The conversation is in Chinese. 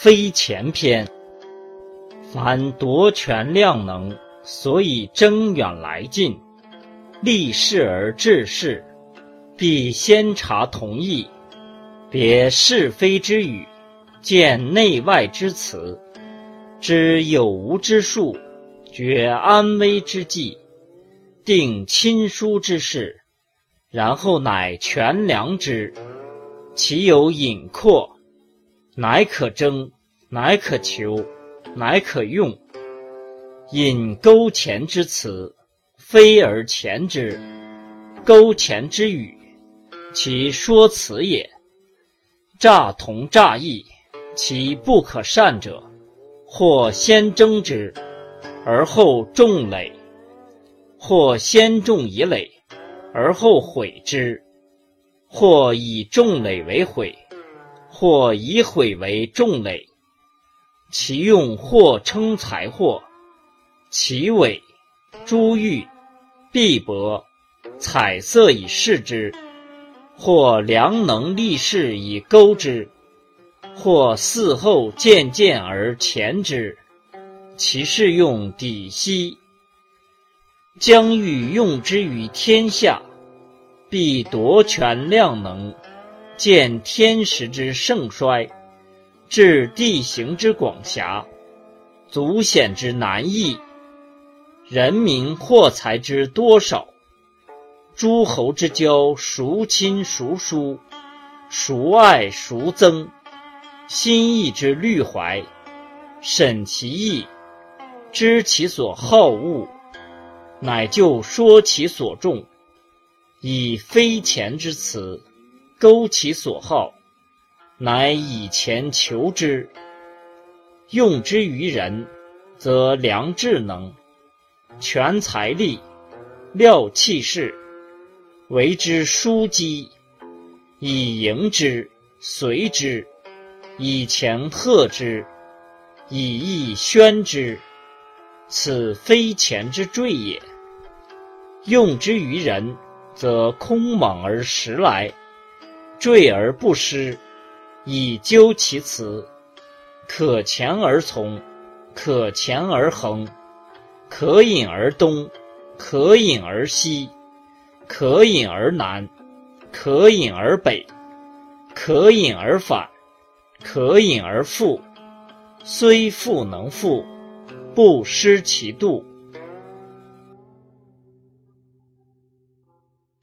非前篇。凡夺权量能，所以征远来近，立事而治事，必先察同意，别是非之语，见内外之辞，知有无之数，决安危之计，定亲疏之事，然后乃权量之。其有隐括，乃可争，乃可求，乃可用。引钩前之词，非而前之；钩前之语，其说辞也。诈同诈异，其不可善者，或先争之，而后重累；或先重以累，而后毁之。或以重累为毁，或以毁为重累，其用或称财货，其尾珠玉、碧帛、彩色以饰之；或良能立事以钩之，或嗣后渐渐而前之，其事用底息。将欲用之于天下。必夺权量能，见天时之盛衰，至地形之广狭，足险之难易，人民货财之多少，诸侯之交孰亲孰疏，孰爱孰憎，心意之虑怀，审其意，知其所好恶，乃就说其所重。以非钱之词，勾其所好，乃以钱求之。用之于人，则良智能，全财力，料气势，为之枢机，以迎之，随之，以钱贺之，以义宣之。此非钱之坠也。用之于人。则空莽而实来，坠而不失，以究其辞，可前而从，可前而恒，可引而东，可引而西，可引而南，可引而北，可引而反，可引而复。虽复能复，不失其度。